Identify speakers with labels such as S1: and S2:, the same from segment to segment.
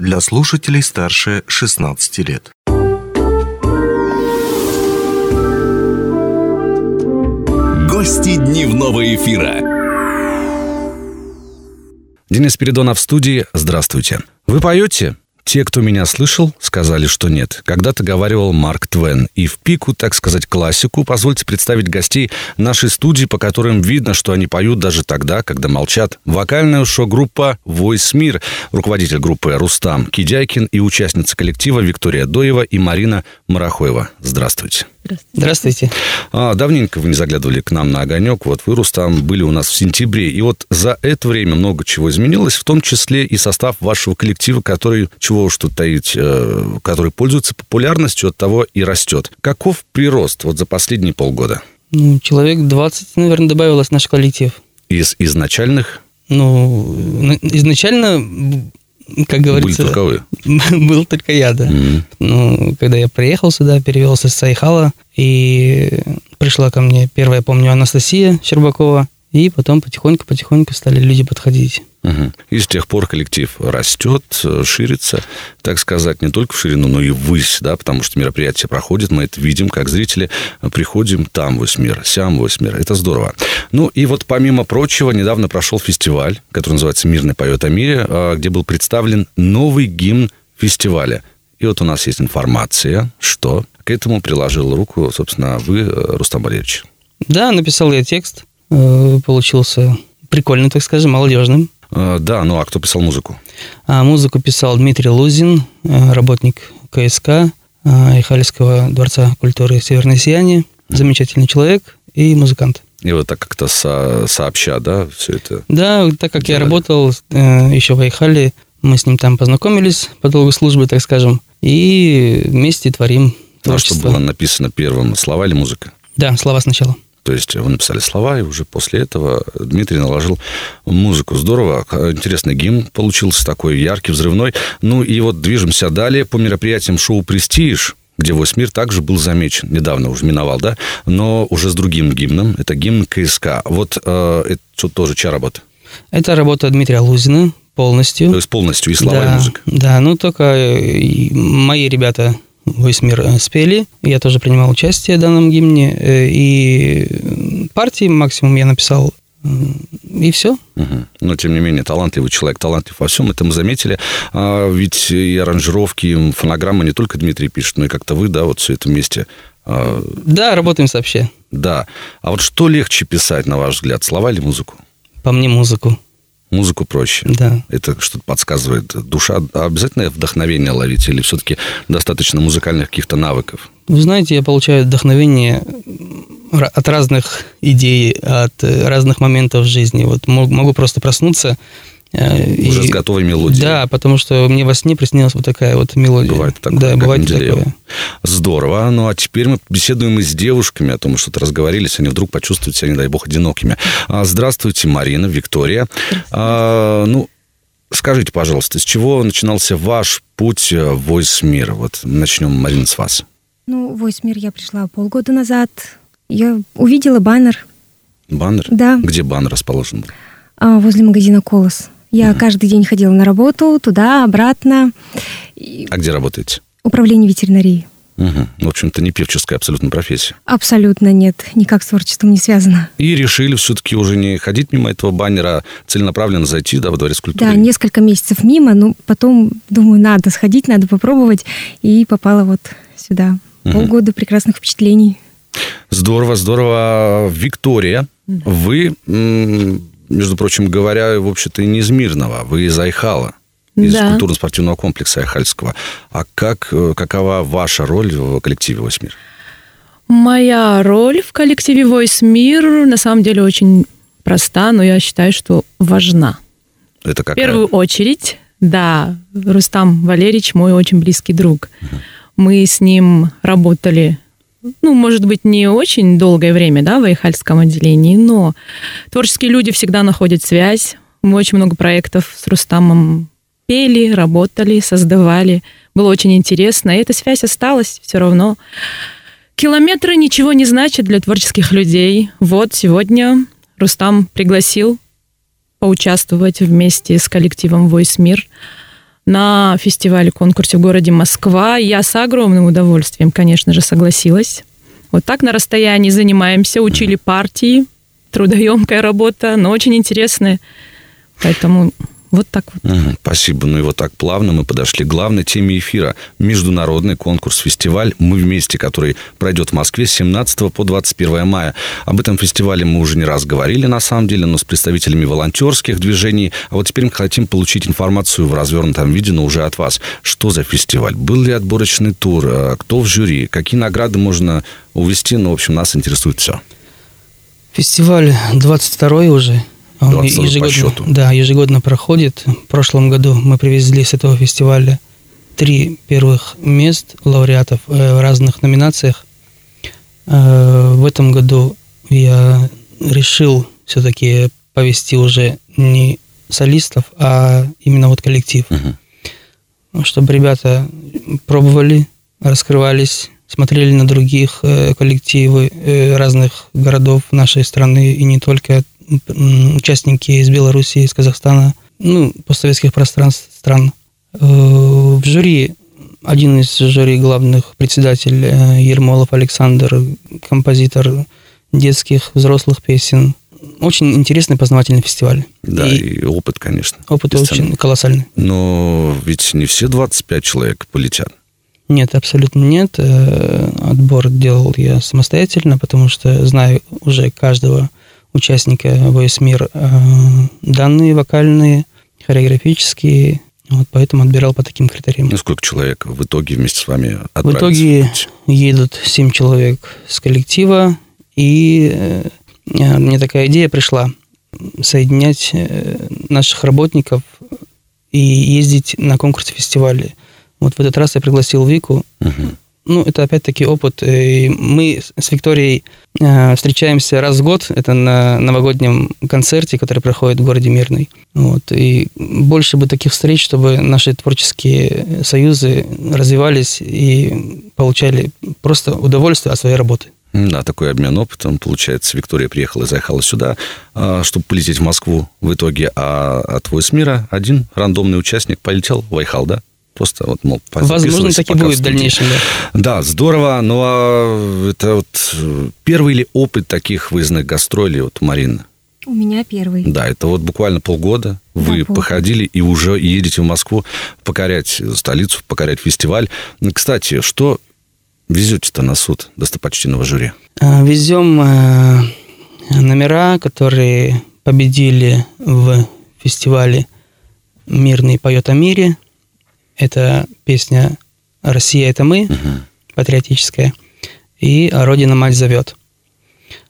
S1: для слушателей старше 16 лет.
S2: Гости дневного эфира.
S3: Денис Передонов в студии. Здравствуйте. Вы поете? Те, кто меня слышал, сказали, что нет. Когда-то говаривал Марк Твен. И в пику, так сказать, классику, позвольте представить гостей нашей студии, по которым видно, что они поют даже тогда, когда молчат. Вокальная шоу-группа «Voice Мир», руководитель группы Рустам Кидяйкин и участница коллектива Виктория Доева и Марина Марахоева. Здравствуйте.
S4: Здравствуйте.
S3: А, давненько вы не заглядывали к нам на огонек. Вот вы, Рустам, были у нас в сентябре. И вот за это время много чего изменилось, в том числе и состав вашего коллектива, который, чего уж тут таить, э, который пользуется популярностью, от того и растет. Каков прирост вот за последние полгода?
S4: Ну, человек 20, наверное, добавилось в наш коллектив.
S3: Из изначальных?
S4: Ну, на- изначально, как говорится...
S3: Были только вы.
S4: Был только я, да.
S3: Мгм.
S4: Ну, когда я приехал сюда, перевелся с Сайхала, и пришла ко мне первая, помню, Анастасия Щербакова, и потом потихоньку-потихоньку стали люди подходить.
S3: Мгм. И с тех пор коллектив растет, э, ширится, так сказать, не только в ширину, но и ввысь, да, потому что мероприятия проходят, мы это видим, как зрители э, приходим, там вось мир, сям вось мир, это здорово. Ну и вот помимо прочего, недавно прошел фестиваль, который называется «Мирный поет о мире», э, где был представлен новый гимн фестиваля. И вот у нас есть информация, что к этому приложил руку, собственно, вы, Рустам Валерьевич.
S4: Да, написал я текст, получился прикольный, так скажем, молодежным.
S3: Э, Да, ну а кто писал музыку?
S4: А музыку писал Дмитрий Лузин, э, работник КСК э, Ихальского дворца культуры «Северное сияние». Замечательный человек и музыкант.
S3: И вот так как-то со- сообща, да, все это
S4: Да, так как я
S3: Делали.
S4: работал э, еще в Айхале, мы с ним там познакомились по долгу службы, так скажем, и вместе творим
S3: Ну, а что
S4: творчество.
S3: было написано первым, слова или музыка?
S4: Да, слова сначала.
S3: То есть вы написали слова, и уже после этого Дмитрий наложил музыку. Здорово. Интересный гимн получился такой яркий, взрывной. Ну и вот движемся далее по мероприятиям шоу «Престиж», где «Вось мир» также был замечен. Недавно уже миновал, да? Но уже с другим гимном. Это гимн КСК. Вот э, это что тоже чья работа?
S4: Это работа Дмитрия Лузина полностью.
S3: То есть полностью и слова,
S4: да,
S3: и музыка.
S4: Да, ну только э, мои ребята весь мир э, спели. Я тоже принимал участие в данном гимне. э, И партии максимум я написал. И все.
S3: Мгм. Но, тем не менее, талантливый человек, талантлив во всем, это мы заметили. А, ведь и аранжировки, и фонограммы не только Дмитрий пишет, но и как-то вы, да, вот все это вместе. А,
S4: Да, работаем сообща.
S3: да. А вот что легче писать, на ваш взгляд, слова или музыку?
S4: По мне музыку.
S3: Музыку проще.
S4: Да.
S3: Это что-то подсказывает. Душа а обязательно вдохновение ловить или все-таки достаточно музыкальных каких-то навыков?
S4: Вы знаете, я получаю вдохновение от разных идей, от э, разных моментов жизни. Вот мо- могу просто проснуться. Э,
S3: Уже
S4: и-
S3: с готовой мелодией.
S4: Да, потому что мне во сне приснилась вот такая вот мелодия.
S3: Бывает такое,
S4: Да, бывает
S3: Менделеев.
S4: такое.
S3: Здорово. Ну, а теперь мы беседуем и с девушками о том, что-то разговорились, они вдруг почувствуют себя, не дай бог, одинокими. А, Здравствуйте, Марина, Виктория. А, ну, скажите, пожалуйста, с чего начинался ваш путь э, в Voice Мир? Вот начнем, Марина, с вас.
S5: Ну, в Войс Мир я пришла полгода назад. Я увидела баннер
S3: Баннер?
S5: Да.
S3: Где баннер расположен?
S5: а, возле магазина «Колос». Я каждый день ходила на работу, туда, обратно.
S3: А где работаете?
S5: Управление ветеринарии.
S3: Мгм. В общем-то, не певческая абсолютно профессия.
S5: Абсолютно нет, никак с творчеством не связано.
S3: И решили все-таки уже не ходить мимо этого баннера, а целенаправленно зайти да, во дворец культуры.
S5: Да, несколько месяцев мимо, но потом, думаю, надо сходить, надо попробовать. И попала вот сюда.
S3: Мгм.
S5: Полгода прекрасных впечатлений.
S3: Здорово, здорово. Виктория, вы, между прочим говоря, в общем-то, не из Мирного, вы из Айхала, из
S6: Да.
S3: культурно-спортивного комплекса Айхальского. А как, э, какова ваша роль в коллективе «Вось мир»?
S6: Моя роль в коллективе Voice Мир на самом деле очень проста, но я считаю, что важна.
S3: Это
S6: В
S3: какая?
S6: первую очередь, да, Рустам Валерьевич мой очень близкий друг. Мы с ним работали, ну, может быть, не очень долгое время, да, в Айхальском отделении, но творческие люди всегда находят связь. Мы очень много проектов с Рустамом пели, работали, создавали. Было очень интересно. И эта связь осталась все равно. Километры ничего не значат для творческих людей. Вот сегодня Рустам пригласил поучаствовать вместе с коллективом Voice Мир на фестивале-конкурсе в городе Москва. Я с огромным удовольствием, конечно же, согласилась. Вот так на расстоянии занимаемся, учили партии, трудоемкая работа, но очень интересная. Поэтому вот так вот.
S3: Угу, спасибо. Ну и вот так плавно мы подошли к главной теме эфира. Международный конкурс-фестиваль «Мы вместе», который пройдет в Москве с 17 по 21 мая. Об этом фестивале мы уже не раз говорили, на самом деле, но с представителями волонтерских движений. А вот теперь мы хотим получить информацию в развернутом виде, но уже от вас. Что за фестиваль? Был ли отборочный тур? А кто в жюри? Какие награды можно увести? Ну, в общем, нас интересует все.
S4: Фестиваль 22 уже. Он ежегодно. Да, ежегодно проходит. В прошлом году мы привезли с этого фестиваля три первых мест лауреатов э, в разных номинациях. Э, в этом году я решил все-таки повести уже не солистов, а именно вот коллектив. Угу. Чтобы ребята пробовали, раскрывались, смотрели на других э, коллективы разных городов нашей страны и не только участники из Белоруссии, из Казахстана, ну, постсоветских пространств стран. Э, в жюри один из жюри главных председатель э, Ермолов Александр, композитор детских, взрослых песен. Очень интересный познавательный фестиваль.
S3: Да, и, и опыт, конечно.
S4: Опыт очень колоссальный.
S3: Но ведь не все 25 человек полетят.
S4: Нет, абсолютно нет. Э, отбор делал я самостоятельно, потому что знаю уже каждого участника Voice Мир э, данные вокальные, хореографические, вот поэтому отбирал по таким критериям.
S3: Ну, сколько человек в итоге вместе с вами
S4: отправится? В итоге едут 7 человек с коллектива, и э, мне такая идея пришла соединять э, наших работников и ездить на конкурсы фестивали. Вот в этот раз я пригласил Вику. Угу ну, это опять-таки опыт. И мы с Викторией э, встречаемся раз в год. Это на новогоднем концерте, который проходит в городе Мирный. Вот. И больше бы таких встреч, чтобы наши творческие союзы развивались и получали просто удовольствие от своей работы.
S3: Да, такой обмен опытом. Получается, Виктория приехала и заехала сюда, а, чтобы полететь в Москву в итоге, а от Voice Мира один рандомный участник полетел в Айхал, да? Просто вот, мол,
S4: Возможно, так и будет в дальнейшем,
S3: да. Да, здорово. Ну, а это вот э, первый ли опыт таких выездных гастролей, вот, Марина?
S5: У меня первый.
S3: Да, это вот буквально полгода вы да, походили и уже едете в Москву покорять столицу, покорять фестиваль. Кстати, что везете-то на суд достопочтенного жюри?
S4: А, Везем э, номера, которые победили в фестивале «Мирный поет о мире», это песня «Россия – это мы», угу. патриотическая, и «Родина мать зовет».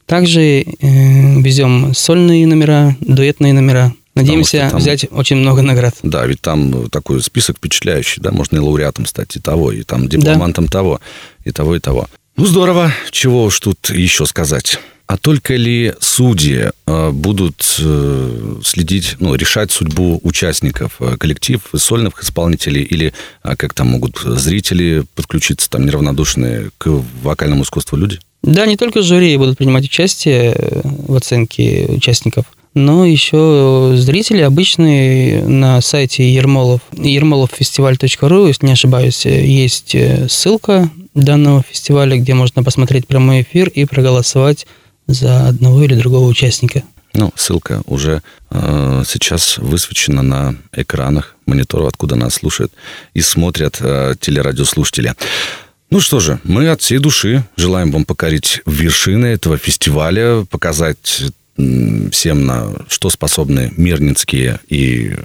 S4: Также э, везем сольные номера, дуэтные номера. Надеемся там, взять очень много наград.
S3: Да, ведь там такой список впечатляющий, да, можно и лауреатом стать, и того, и там дипломантом да. того, и того, и того. Ну, здорово, чего уж тут еще сказать. А только ли судьи э, будут э, следить, ну, решать судьбу участников, э, коллектив, сольных исполнителей, или а, как там могут зрители подключиться, там, неравнодушные к вокальному искусству люди?
S4: Да, не только жюри будут принимать участие в оценке участников, но еще зрители обычные на сайте Ермолов, ермоловфестиваль.ру, если не ошибаюсь, есть ссылка данного фестиваля, где можно посмотреть прямой эфир и проголосовать за одного или другого участника.
S3: Ну, ссылка уже э, сейчас высвечена на экранах мониторов, откуда нас слушают и смотрят э, телерадиослушатели. Ну что же, мы от всей души желаем вам покорить вершины этого фестиваля, показать всем, на что способны мирницкие и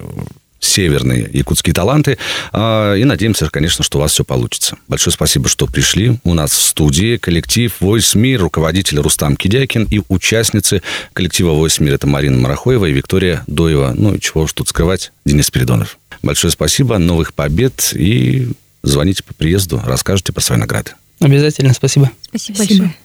S3: северные якутские таланты. А, и надеемся, конечно, что у вас все получится. Большое спасибо, что пришли. У нас в студии коллектив Voice Мир, руководитель Рустам Кидякин и участницы коллектива Voice Мир. Это Марина Марахоева и Виктория Доева. Ну и чего уж тут скрывать, Денис Передонов. Большое спасибо, новых побед и звоните по приезду, расскажите про свои награды.
S4: Обязательно, спасибо.
S5: Спасибо, спасибо. большое.